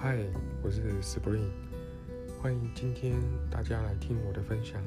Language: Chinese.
嗨我是 spring 欢迎今天大家来听我的分享。